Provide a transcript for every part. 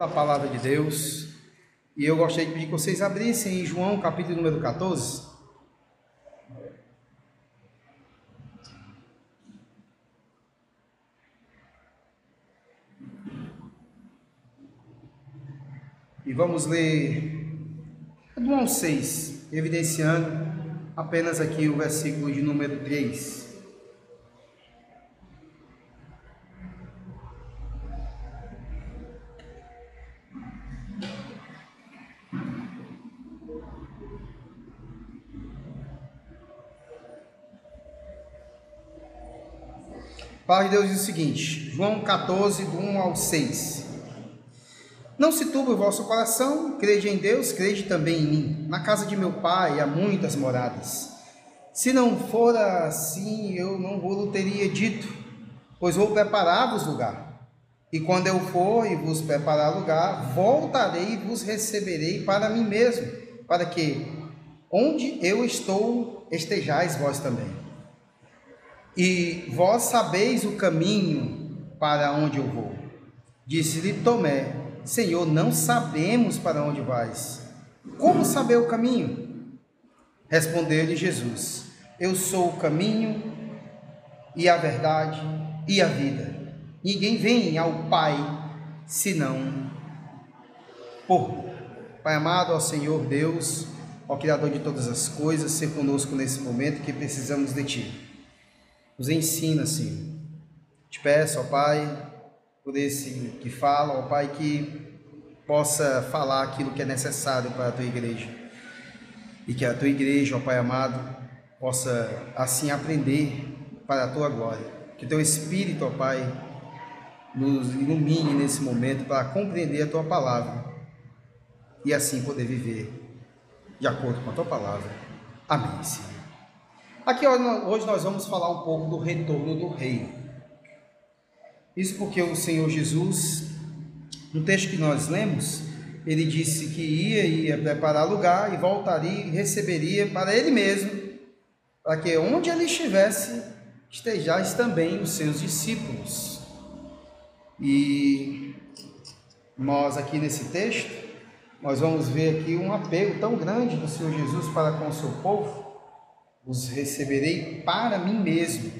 a palavra de Deus. E eu gostaria de pedir que vocês abrissem em João, capítulo número 14. E vamos ler do 1 ao 6, evidenciando apenas aqui o versículo de número 3. Palavra de Deus diz o seguinte, João 14, do 1 ao 6. Não se turbe o vosso coração, crede em Deus, crede também em mim. Na casa de meu pai há muitas moradas. Se não fora assim, eu não vos teria dito, pois vou preparar-vos lugar. E quando eu for e vos preparar lugar, voltarei e vos receberei para mim mesmo, para que onde eu estou, estejais vós também. E vós sabeis o caminho para onde eu vou. Disse-lhe Tomé: Senhor, não sabemos para onde vais. Como saber o caminho? Respondeu-lhe Jesus: Eu sou o caminho e a verdade e a vida. Ninguém vem ao Pai senão por mim. Pai amado, ao Senhor Deus, ao Criador de todas as coisas, ser conosco nesse momento que precisamos de Ti. Nos ensina, Senhor. Te peço, ó Pai, por esse que fala, ó Pai, que possa falar aquilo que é necessário para a tua igreja. E que a tua igreja, ó Pai amado, possa assim aprender para a tua glória. Que teu Espírito, ó Pai, nos ilumine nesse momento para compreender a tua palavra e assim poder viver de acordo com a tua palavra. Amém, Senhor. Aqui hoje nós vamos falar um pouco do retorno do rei. Isso porque o Senhor Jesus, no texto que nós lemos, ele disse que ia, ia preparar lugar e voltaria e receberia para ele mesmo, para que onde ele estivesse, estejais também os seus discípulos. E nós aqui nesse texto, nós vamos ver aqui um apelo tão grande do Senhor Jesus para com o seu povo, os receberei para mim mesmo.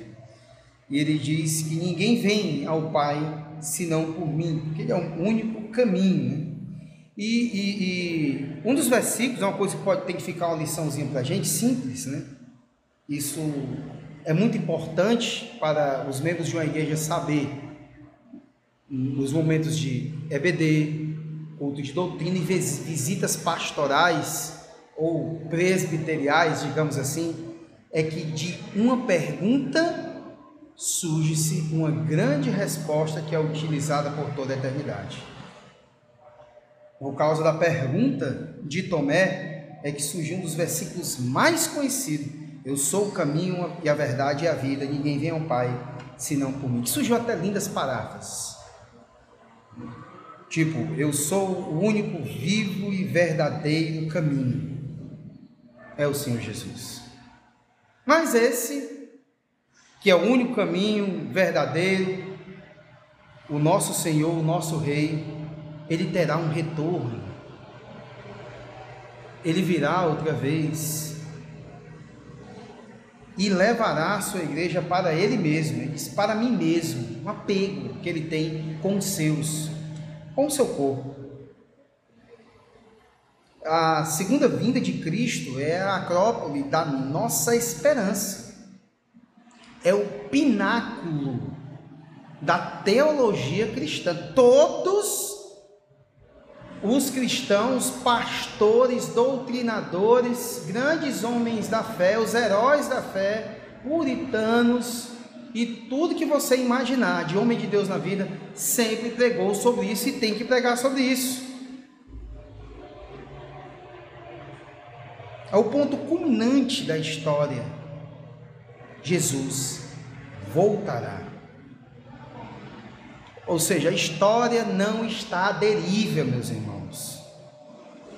E ele diz que ninguém vem ao Pai senão por mim, porque ele é o único caminho. Né? E, e, e, um dos versículos é uma coisa que pode ter que ficar uma liçãozinha para a gente, simples, né? Isso é muito importante para os membros de uma igreja saber nos momentos de EBD, culto de doutrina e visitas pastorais ou presbiteriais, digamos assim, é que de uma pergunta surge-se uma grande resposta que é utilizada por toda a eternidade. Por causa da pergunta de Tomé, é que surgiu um dos versículos mais conhecidos. Eu sou o caminho e a verdade e a vida, ninguém vem ao Pai senão por mim. Surgiu até lindas palavras. Tipo, eu sou o único vivo e verdadeiro caminho. É o Senhor Jesus. Mas esse, que é o único caminho verdadeiro, o nosso Senhor, o nosso Rei, ele terá um retorno. Ele virá outra vez e levará a sua igreja para ele mesmo, ele diz, para mim mesmo, um apego que ele tem com os seus, com o seu corpo. A segunda vinda de Cristo é a acrópole da nossa esperança. É o pináculo da teologia cristã. Todos os cristãos, pastores, doutrinadores, grandes homens da fé, os heróis da fé, puritanos e tudo que você imaginar de homem de Deus na vida, sempre pregou sobre isso e tem que pregar sobre isso. É o ponto culminante da história. Jesus voltará. Ou seja, a história não está à deriva, meus irmãos.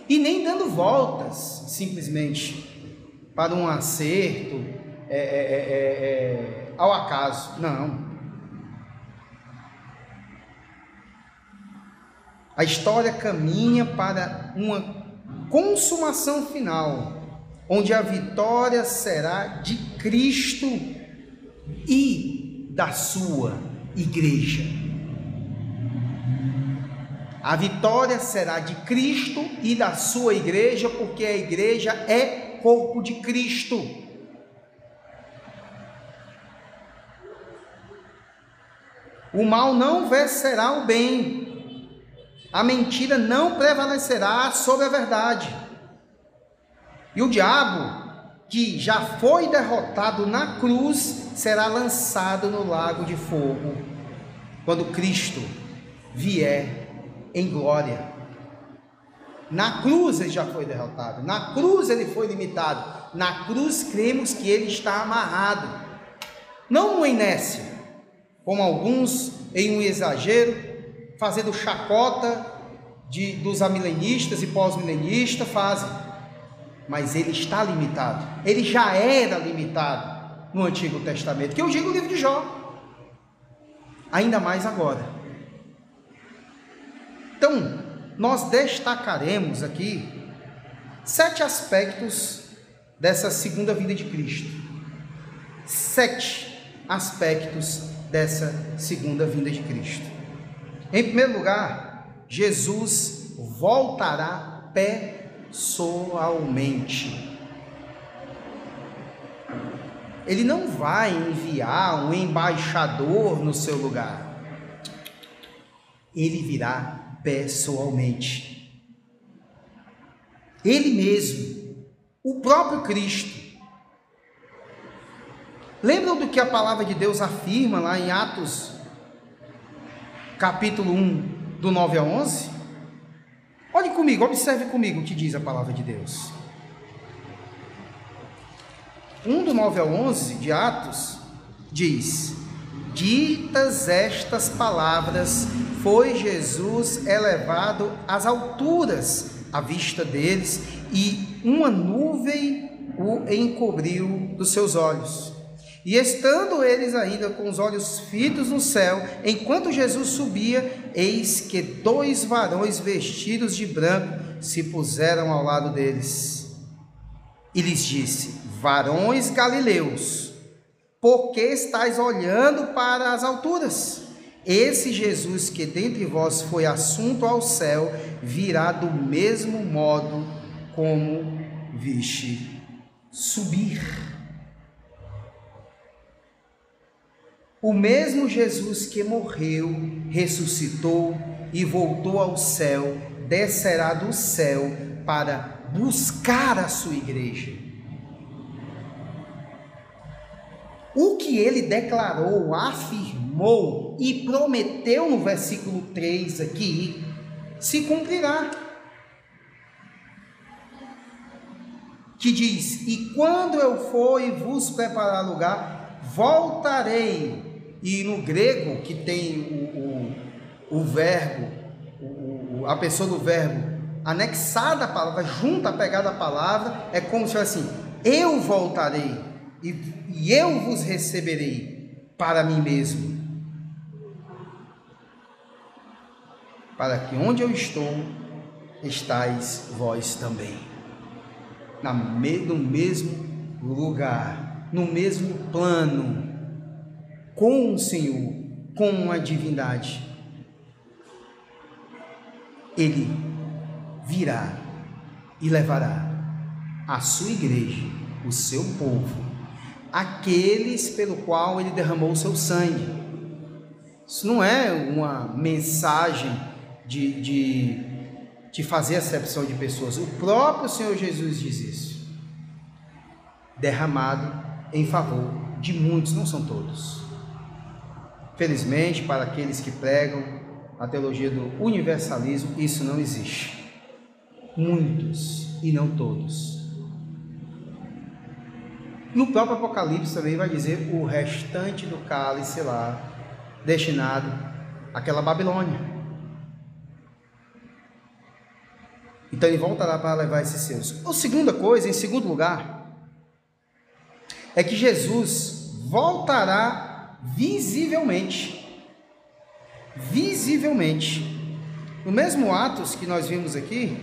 E nem dando voltas, simplesmente, para um acerto é, é, é, é, é ao acaso. Não. A história caminha para uma consumação final, onde a vitória será de Cristo e da sua igreja. A vitória será de Cristo e da sua igreja, porque a igreja é corpo de Cristo. O mal não vencerá o bem, a mentira não prevalecerá sobre a verdade. E o diabo, que já foi derrotado na cruz, será lançado no lago de fogo, quando Cristo vier em glória. Na cruz ele já foi derrotado, na cruz ele foi limitado, na cruz cremos que ele está amarrado, não uma inércia, como alguns em um exagero, fazendo chacota de, dos amilenistas e pós-milenistas fazem. Mas ele está limitado, ele já era limitado no Antigo Testamento, que eu digo o livro de Jó, ainda mais agora. Então, nós destacaremos aqui sete aspectos dessa segunda vida de Cristo. Sete aspectos dessa segunda vinda de Cristo. Em primeiro lugar, Jesus voltará pessoalmente. Ele não vai enviar um embaixador no seu lugar. Ele virá pessoalmente. Ele mesmo, o próprio Cristo, Lembram do que a palavra de Deus afirma lá em Atos, capítulo 1, do 9 a 11? Olhe comigo, observe comigo o que diz a palavra de Deus. 1 do 9 ao 11 de Atos diz: Ditas estas palavras, foi Jesus elevado às alturas à vista deles, e uma nuvem o encobriu dos seus olhos. E estando eles ainda com os olhos fitos no céu, enquanto Jesus subia, eis que dois varões vestidos de branco se puseram ao lado deles. E lhes disse: Varões galileus, por que estáis olhando para as alturas? Esse Jesus que dentre vós foi assunto ao céu, virá do mesmo modo como viste subir. O mesmo Jesus que morreu, ressuscitou e voltou ao céu, descerá do céu para buscar a sua igreja. O que ele declarou, afirmou e prometeu no versículo 3 aqui, se cumprirá. Que diz: E quando eu for e vos preparar lugar, voltarei e no grego, que tem o, o, o verbo, o, a pessoa do verbo anexada à palavra, junto à pegada à palavra, é como se fosse assim: eu voltarei e, e eu vos receberei para mim mesmo. Para que onde eu estou, estais vós também. Na, no mesmo lugar, no mesmo plano com o Senhor, com a divindade. Ele virá e levará a sua igreja, o seu povo, aqueles pelo qual ele derramou o seu sangue. Isso não é uma mensagem de, de, de fazer acepção de pessoas. O próprio Senhor Jesus diz isso. Derramado em favor de muitos, não são todos. Felizmente, para aqueles que pregam a teologia do universalismo, isso não existe. Muitos e não todos. No próprio Apocalipse também vai dizer o restante do cálice lá, destinado àquela Babilônia. Então ele voltará para levar esses seus. A segunda coisa, em segundo lugar, é que Jesus voltará visivelmente. Visivelmente. No mesmo Atos que nós vimos aqui,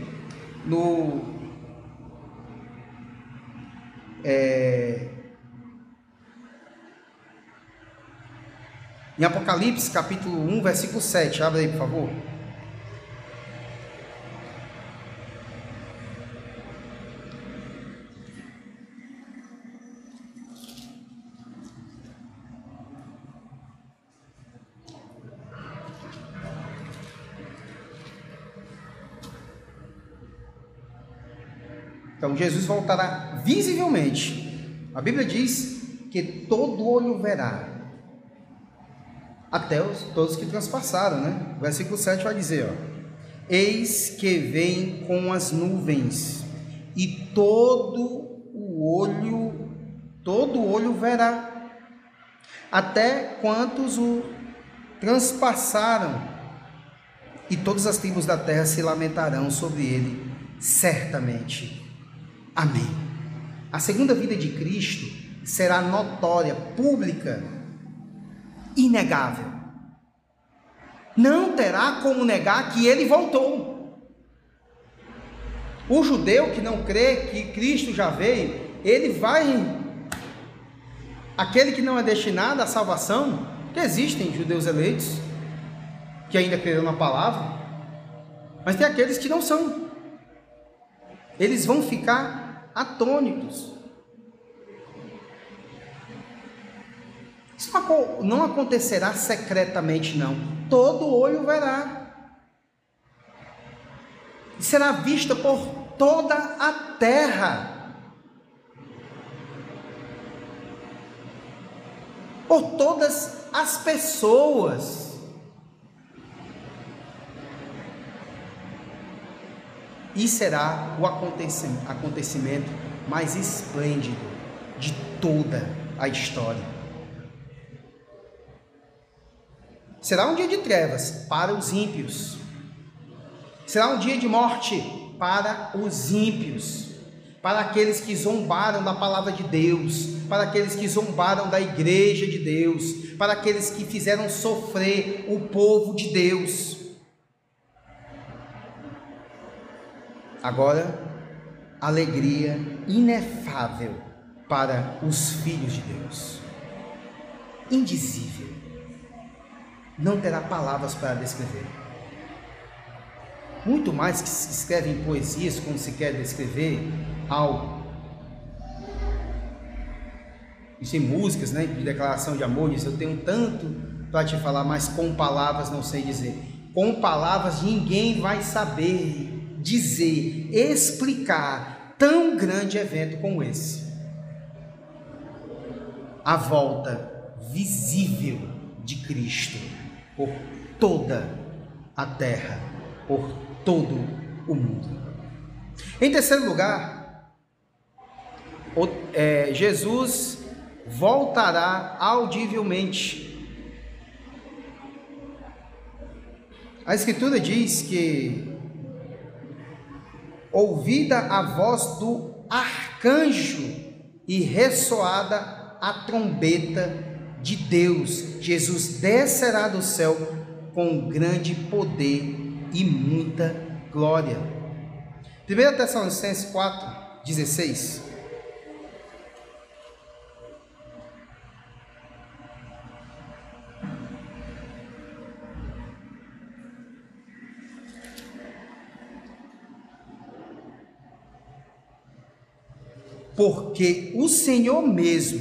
no é, em Apocalipse capítulo 1, versículo 7, abre aí por favor. Então Jesus voltará visivelmente. A Bíblia diz que todo olho verá. Até os, todos que transpassaram, né? O versículo 7 vai dizer, ó. Eis que vem com as nuvens, e todo o olho, todo olho verá, até quantos o transpassaram, e todas as tribos da terra se lamentarão sobre ele, certamente. Amém. A segunda vida de Cristo será notória, pública, inegável. Não terá como negar que ele voltou. O judeu que não crê que Cristo já veio, ele vai. Aquele que não é destinado à salvação, que existem judeus eleitos, que ainda creram na palavra, mas tem aqueles que não são. Eles vão ficar atônitos. Isso não acontecerá secretamente, não. Todo olho verá. E será vista por toda a terra. Por todas as pessoas. E será o acontecimento mais esplêndido de toda a história. Será um dia de trevas para os ímpios. Será um dia de morte para os ímpios, para aqueles que zombaram da palavra de Deus, para aqueles que zombaram da igreja de Deus, para aqueles que fizeram sofrer o povo de Deus. Agora, alegria inefável para os filhos de Deus. Indizível. Não terá palavras para descrever. Muito mais que se escreve em poesias quando se quer descrever algo. Isso em músicas, né, de declaração de amor, diz, eu tenho tanto para te falar, mas com palavras não sei dizer. Com palavras ninguém vai saber dizer, explicar tão grande evento como esse. A volta visível de Cristo por toda a terra, por todo o mundo. Em terceiro lugar, é, Jesus voltará audivelmente. A Escritura diz que ouvida a voz do arcanjo e ressoada a trombeta de Deus, Jesus descerá do céu com grande poder e muita glória. 1 Tessalonicenses 4, 16. Porque o Senhor mesmo,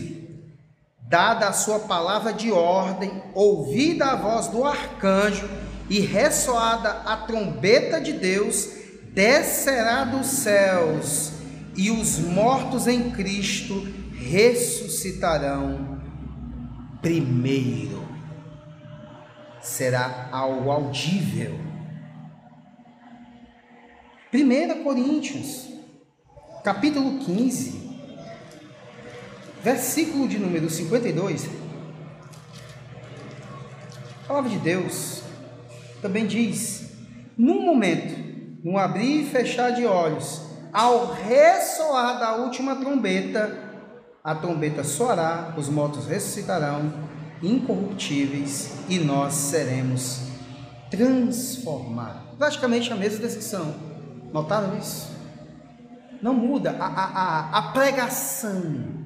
dada a sua palavra de ordem, ouvida a voz do arcanjo e ressoada a trombeta de Deus, descerá dos céus e os mortos em Cristo ressuscitarão primeiro. Será algo audível. 1 Coríntios, capítulo 15, versículo de número 52, a palavra de Deus também diz: num momento, num abrir e fechar de olhos, ao ressoar da última trombeta, a trombeta soará, os mortos ressuscitarão, incorruptíveis, e nós seremos transformados. praticamente a mesma descrição. Notaram isso? Não muda a, a, a, a pregação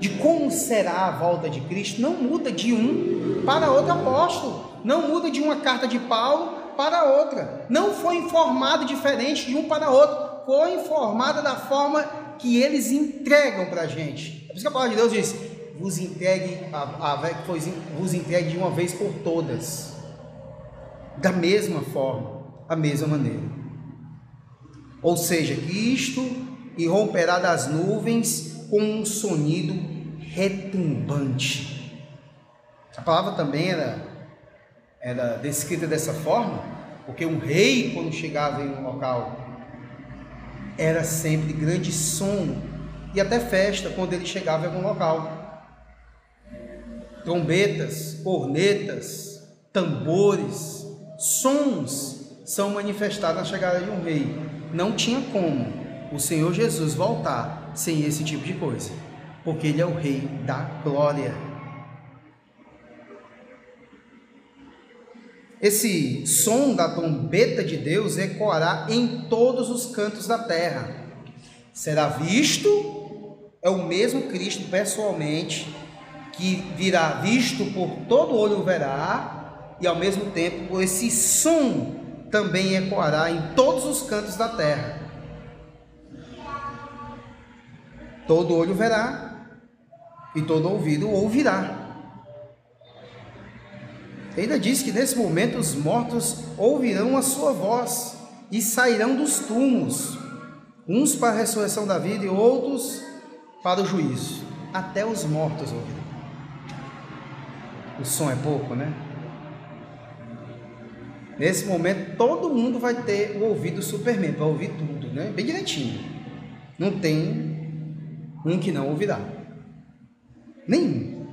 de como será a volta de Cristo, não muda de um para outro apóstolo, não muda de uma carta de Paulo para outra, não foi informado diferente de um para outro, foi informada da forma que eles entregam para a gente. É por isso que a palavra de Deus diz: vos entregue, a, a, vos entregue de uma vez por todas, da mesma forma, a mesma maneira. Ou seja, Cristo irromperá das nuvens com um sonido retumbante. A palavra também era, era descrita dessa forma, porque um rei, quando chegava em um local, era sempre grande som e até festa quando ele chegava em algum local. Trombetas, cornetas, tambores, sons são manifestados na chegada de um rei. Não tinha como o Senhor Jesus voltar sem esse tipo de coisa, porque ele é o rei da glória. Esse som da trombeta de Deus ecoará em todos os cantos da terra. Será visto, é o mesmo Cristo pessoalmente, que virá visto por todo olho verá, e ao mesmo tempo esse som também ecoará em todos os cantos da terra. Todo olho verá e todo ouvido ouvirá. Ainda diz que nesse momento os mortos ouvirão a sua voz e sairão dos túmulos, uns para a ressurreição da vida e outros para o juízo. Até os mortos ouvirão. O som é pouco, né? Nesse momento todo mundo vai ter o ouvido Superman para ouvir tudo, né? Bem direitinho. Não tem um que não ouvirá. Nenhum.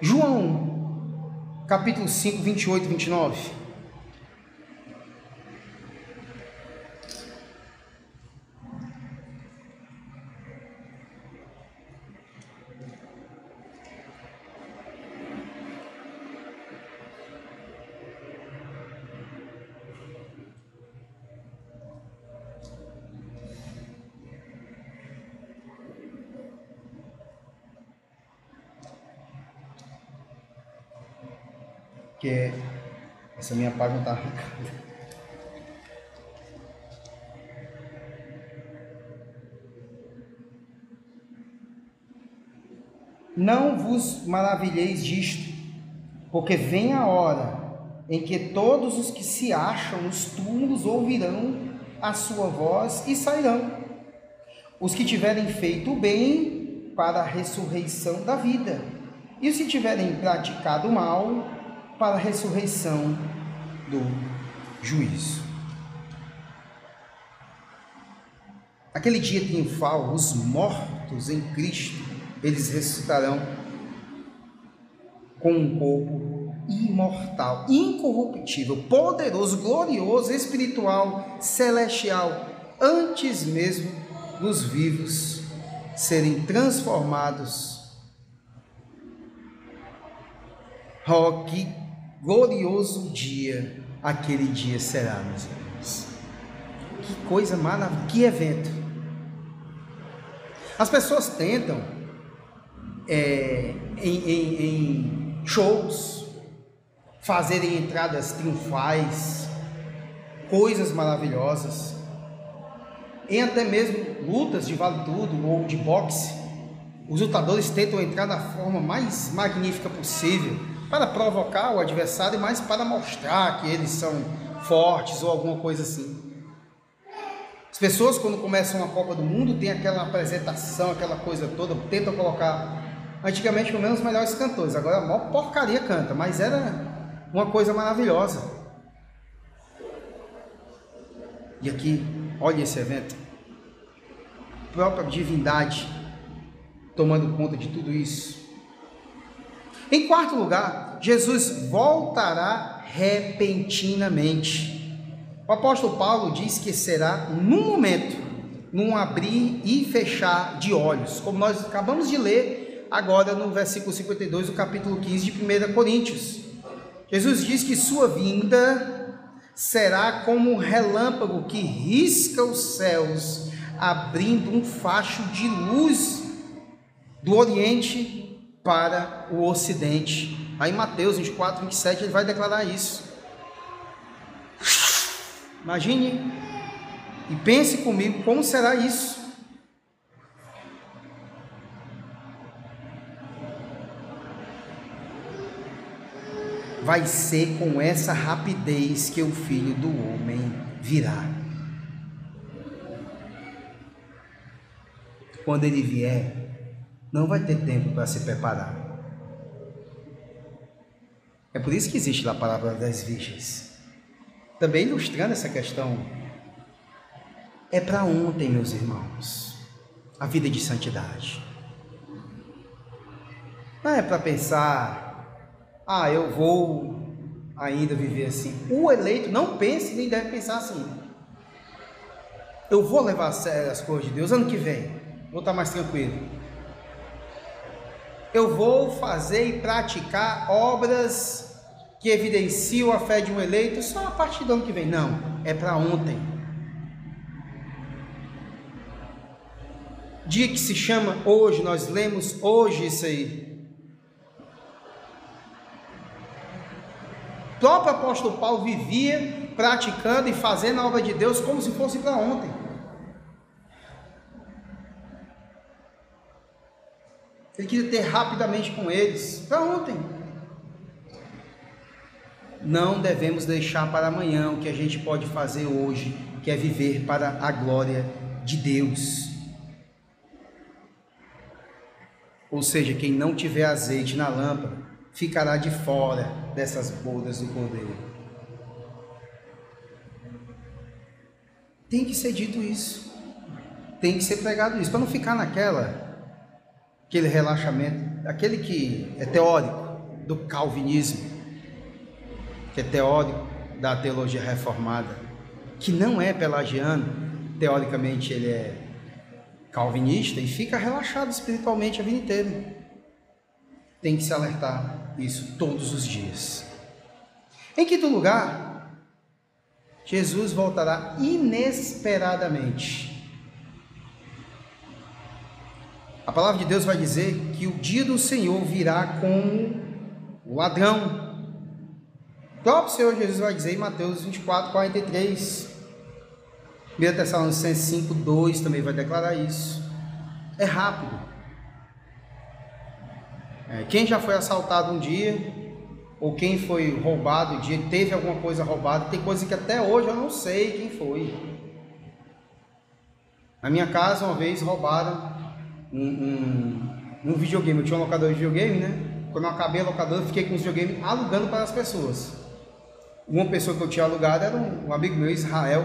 João, capítulo 5, 28 e 29. porque essa minha página está arrancada. Não vos maravilheis disto, porque vem a hora em que todos os que se acham nos túmulos ouvirão a sua voz e sairão. Os que tiverem feito o bem para a ressurreição da vida, e os que tiverem praticado o mal para a ressurreição do juízo. Aquele dia triunfal, os mortos em Cristo, eles ressuscitarão com um corpo imortal, incorruptível, poderoso, glorioso, espiritual, celestial, antes mesmo dos vivos serem transformados. Oh, que glorioso dia aquele dia será, meus irmãos. Que coisa maravilhosa, que evento. As pessoas tentam é, em, em, em shows fazerem entradas triunfais, coisas maravilhosas, em até mesmo lutas de vale tudo ou de boxe. Os lutadores tentam entrar da forma mais magnífica possível para provocar o adversário, mas para mostrar que eles são fortes ou alguma coisa assim. As pessoas, quando começam a Copa do Mundo, tem aquela apresentação, aquela coisa toda, tentam colocar. Antigamente, pelo menos, os melhores cantores, agora a maior porcaria canta, mas era uma coisa maravilhosa. E aqui, olha esse evento. A própria divindade tomando conta de tudo isso. Em quarto lugar, Jesus voltará repentinamente. O apóstolo Paulo diz que será num momento, num abrir e fechar de olhos, como nós acabamos de ler agora no versículo 52 do capítulo 15 de 1 Coríntios. Jesus diz que sua vinda será como um relâmpago que risca os céus, abrindo um facho de luz do Oriente para o Ocidente. Aí Mateus 24, 27 ele vai declarar isso. Imagine e pense comigo como será isso. vai ser com essa rapidez que o filho do homem virá. Quando ele vier, não vai ter tempo para se preparar. É por isso que existe a palavra das virgens. Também ilustrando essa questão. É para ontem, meus irmãos, a vida de santidade. Não é para pensar ah, eu vou ainda viver assim. O eleito não pense nem deve pensar assim. Eu vou levar a sério as coisas de Deus ano que vem. Vou estar mais tranquilo. Eu vou fazer e praticar obras que evidenciam a fé de um eleito só a partir do ano que vem. Não, é para ontem. Dia que se chama hoje, nós lemos hoje isso aí. próprio apóstolo Paulo vivia praticando e fazendo a obra de Deus como se fosse para ontem. Ele queria ter rapidamente com eles, para ontem. Não devemos deixar para amanhã o que a gente pode fazer hoje, que é viver para a glória de Deus. Ou seja, quem não tiver azeite na lâmpada, ficará de fora dessas bodas do Cordeiro. Tem que ser dito isso. Tem que ser pregado isso, para não ficar naquela aquele relaxamento, aquele que é teórico do calvinismo, que é teórico da teologia reformada, que não é pelagiano, teoricamente ele é calvinista e fica relaxado espiritualmente a vida inteira. Tem que se alertar isso todos os dias. Em quinto lugar, Jesus voltará inesperadamente. A palavra de Deus vai dizer que o dia do Senhor virá como ladrão. O próprio Senhor Jesus vai dizer em Mateus 24, 43. 1 Tessalonicenses 5, 2 também vai declarar isso. É rápido. É, quem já foi assaltado um dia, ou quem foi roubado um dia, teve alguma coisa roubada, tem coisa que até hoje eu não sei quem foi. Na minha casa, uma vez roubaram um, um, um videogame. Eu tinha um locador de videogame, né? Quando eu acabei a locadora, eu fiquei com os videogames alugando para as pessoas. Uma pessoa que eu tinha alugado era um, um amigo meu, Israel.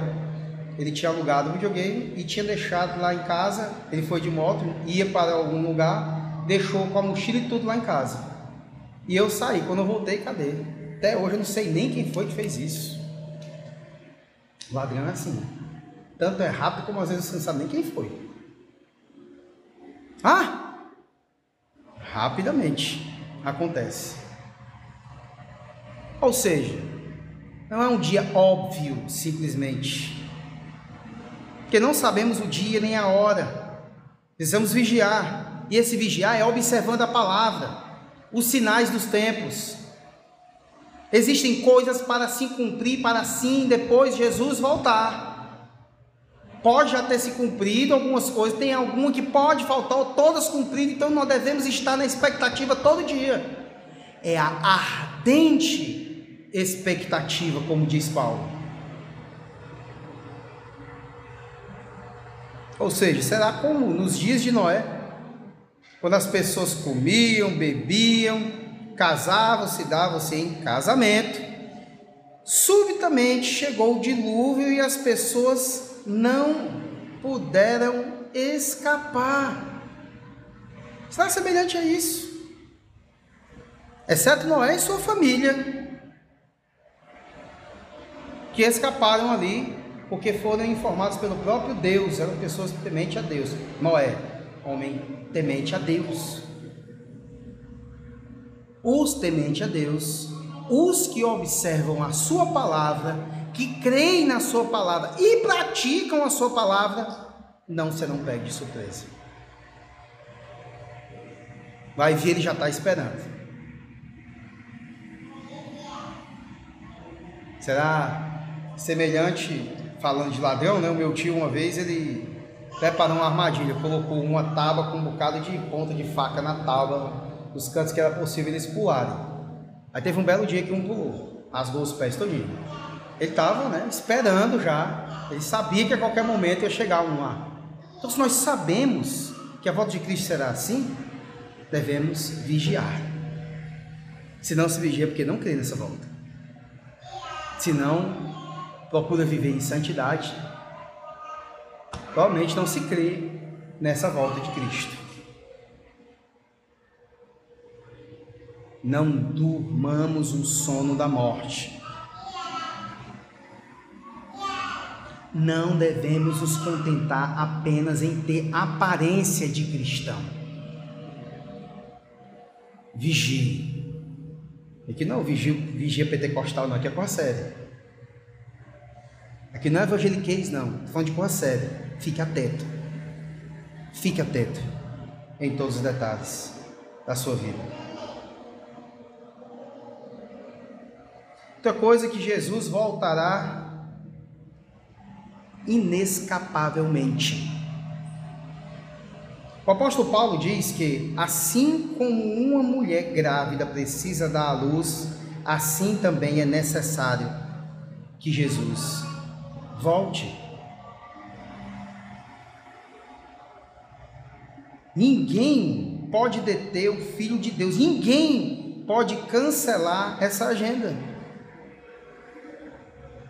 Ele tinha alugado o videogame e tinha deixado lá em casa. Ele foi de moto, ia para algum lugar deixou com a mochila e tudo lá em casa. E eu saí. Quando eu voltei, cadê? Até hoje eu não sei nem quem foi que fez isso. O ladrão é assim. Tanto é rápido como às vezes você não sabe nem quem foi. Ah! Rapidamente acontece. Ou seja, não é um dia óbvio, simplesmente. Porque não sabemos o dia nem a hora. Precisamos vigiar. E esse vigiar é observando a palavra, os sinais dos tempos. Existem coisas para se cumprir, para sim depois Jesus voltar. Pode já ter se cumprido algumas coisas, tem alguma que pode faltar, todas cumpridas, então nós devemos estar na expectativa todo dia. É a ardente expectativa, como diz Paulo. Ou seja, será como nos dias de Noé, quando as pessoas comiam, bebiam, casavam-se, davam-se em casamento, subitamente chegou o dilúvio e as pessoas não puderam escapar. Será semelhante a isso? Exceto Noé e sua família, que escaparam ali porque foram informados pelo próprio Deus, eram pessoas tementes a Deus. Noé, homem temente a Deus. os tementes a Deus, os que observam a sua palavra, que creem na sua palavra e praticam a sua palavra, não serão pegos de surpresa. Vai vir, ele já está esperando. Será semelhante, falando de ladrão, né? O meu tio, uma vez, ele preparou uma armadilha, colocou uma tábua com um bocado de ponta de faca na tábua, nos cantos que era possível eles pularem. Aí teve um belo dia que um pulou, rasgou os pés todinho. Ele estava né, esperando já, ele sabia que a qualquer momento ia chegar um lá. Então, se nós sabemos que a volta de Cristo será assim, devemos vigiar. Se não se vigia, é porque não crê nessa volta. Se não, procura viver em santidade. Provavelmente não se crê nessa volta de Cristo. Não durmamos o sono da morte. Não devemos nos contentar apenas em ter aparência de cristão. Vigie. Aqui não é vigia, vigia pentecostal, não, aqui é com a série. Aqui não é evangeliquez, não. Estou falando de com a série. Fique atento. Fique atento em todos os detalhes da sua vida. Outra coisa que Jesus voltará inescapavelmente. O apóstolo Paulo diz que assim como uma mulher grávida precisa dar à luz, assim também é necessário que Jesus volte. Ninguém pode deter o Filho de Deus, ninguém pode cancelar essa agenda.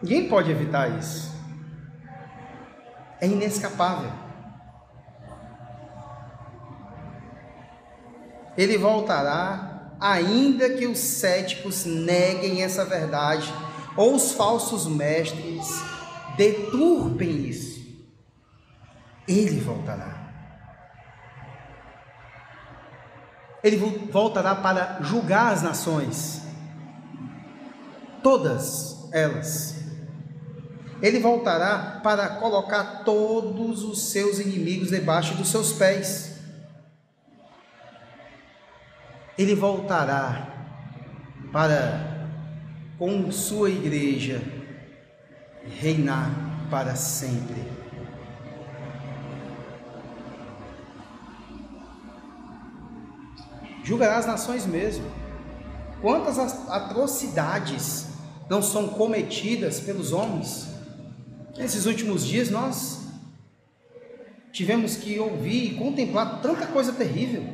Ninguém pode evitar isso. É inescapável. Ele voltará, ainda que os céticos neguem essa verdade, ou os falsos mestres deturpem isso. Ele voltará. Ele voltará para julgar as nações, todas elas ele voltará para colocar todos os seus inimigos debaixo dos seus pés. Ele voltará para, com sua igreja, reinar para sempre. Julgará as nações mesmo. Quantas atrocidades não são cometidas pelos homens? Nesses últimos dias nós tivemos que ouvir e contemplar tanta coisa terrível.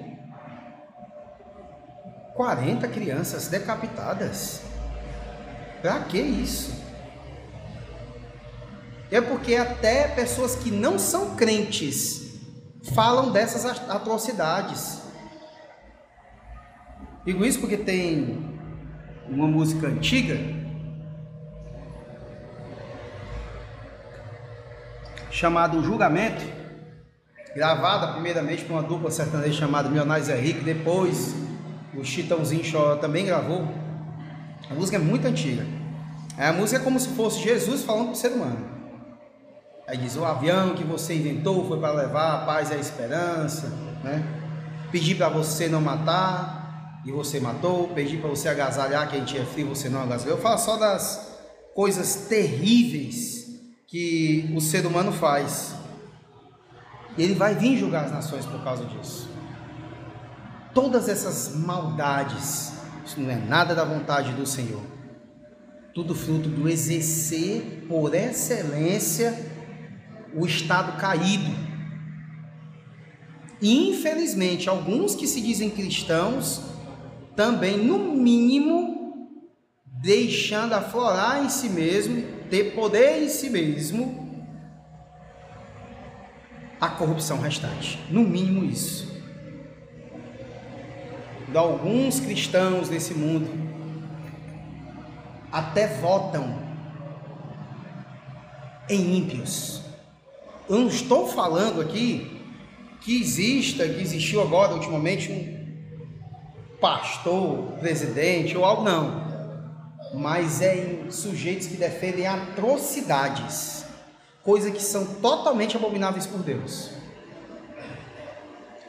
40 crianças decapitadas. Para que isso? É porque até pessoas que não são crentes falam dessas atrocidades. Digo isso porque tem uma música antiga chamado Julgamento, gravada primeiramente por uma dupla sertaneja chamada Milionários é Rico, depois o Chitãozinho Chora também gravou. A música é muito antiga. A música é como se fosse Jesus falando para o ser humano. Aí diz: O avião que você inventou foi para levar a paz e a esperança, né? Pedi para você não matar e você matou. Pedi para você agasalhar quem tinha frio, você não agasalhou. Eu falo só das coisas terríveis que o ser humano faz. E ele vai vir julgar as nações por causa disso. Todas essas maldades, isso não é nada da vontade do Senhor. Tudo fruto do exercer por excelência o estado caído. E infelizmente, alguns que se dizem cristãos também, no mínimo, deixando aflorar em si mesmo ter poder em si mesmo a corrupção restante. No mínimo isso. De alguns cristãos nesse mundo até votam em ímpios. Eu não estou falando aqui que exista, que existiu agora ultimamente um, pastor, presidente ou algo, não. Mas é em sujeitos que defendem atrocidades, coisas que são totalmente abomináveis por Deus.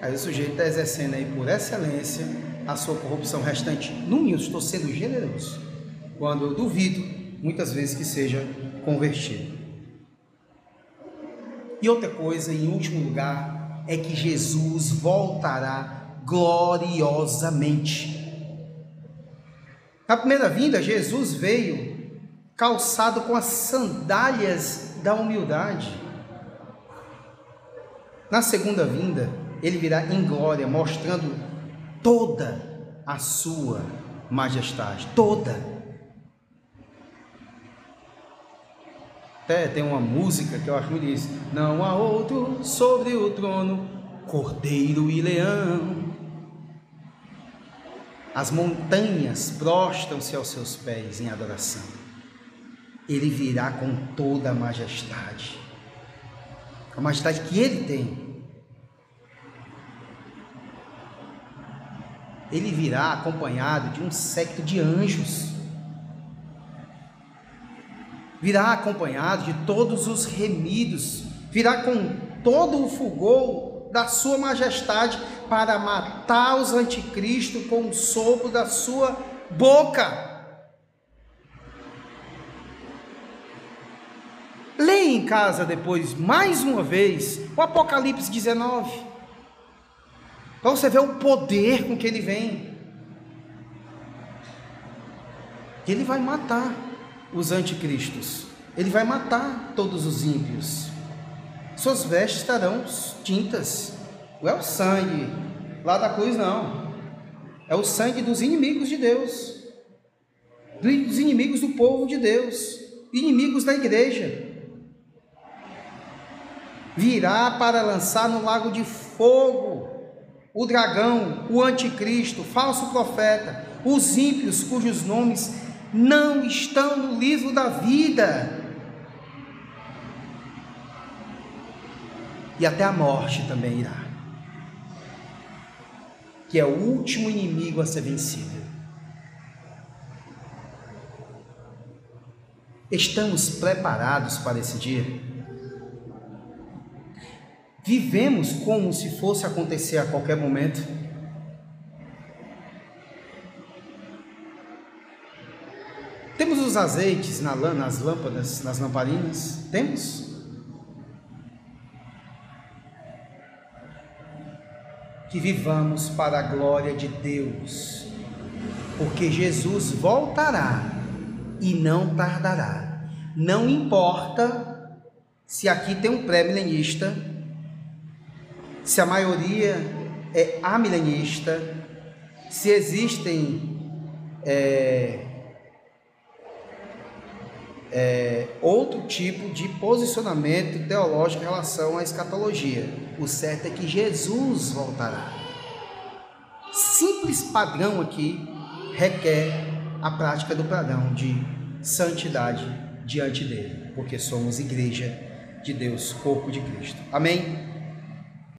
Aí o sujeito está exercendo aí por excelência a sua corrupção restante. No mínimo, estou sendo generoso. Quando eu duvido, muitas vezes, que seja convertido. E outra coisa, em último lugar, é que Jesus voltará gloriosamente. Na primeira vinda, Jesus veio calçado com as sandálias da humildade. Na segunda vinda, ele virá em glória, mostrando toda a sua majestade, toda. Até tem uma música que eu acho muito isso. Não há outro sobre o trono, cordeiro e leão. As montanhas prostram-se aos seus pés em adoração. Ele virá com toda a majestade. A majestade que ele tem. ele virá acompanhado de um séquito de anjos. Virá acompanhado de todos os remidos, virá com todo o fulgor da sua majestade para matar os anticristos com o sopro da sua boca. Leia em casa depois, mais uma vez, o Apocalipse 19. Para você ver o poder com que ele vem. Ele vai matar os anticristos. Ele vai matar todos os ímpios. Suas vestes estarão tintas. Não é o sangue lá da cruz, não. É o sangue dos inimigos de Deus. Dos inimigos do povo de Deus. Inimigos da igreja. Virá para lançar no lago de fogo o dragão, o anticristo, falso profeta, os ímpios cujos nomes não estão no livro da vida. E até a morte também irá. Que é o último inimigo a ser vencido. Estamos preparados para esse dia? Vivemos como se fosse acontecer a qualquer momento. Temos os azeites nas lâmpadas, nas lamparinas? Temos? Que vivamos para a glória de Deus, porque Jesus voltará e não tardará. Não importa se aqui tem um pré-milenista se a maioria é amilenista, se existem é, é, outro tipo de posicionamento teológico em relação à escatologia. O certo é que Jesus voltará. Simples padrão aqui requer a prática do padrão de santidade diante dele, porque somos igreja de Deus, corpo de Cristo. Amém?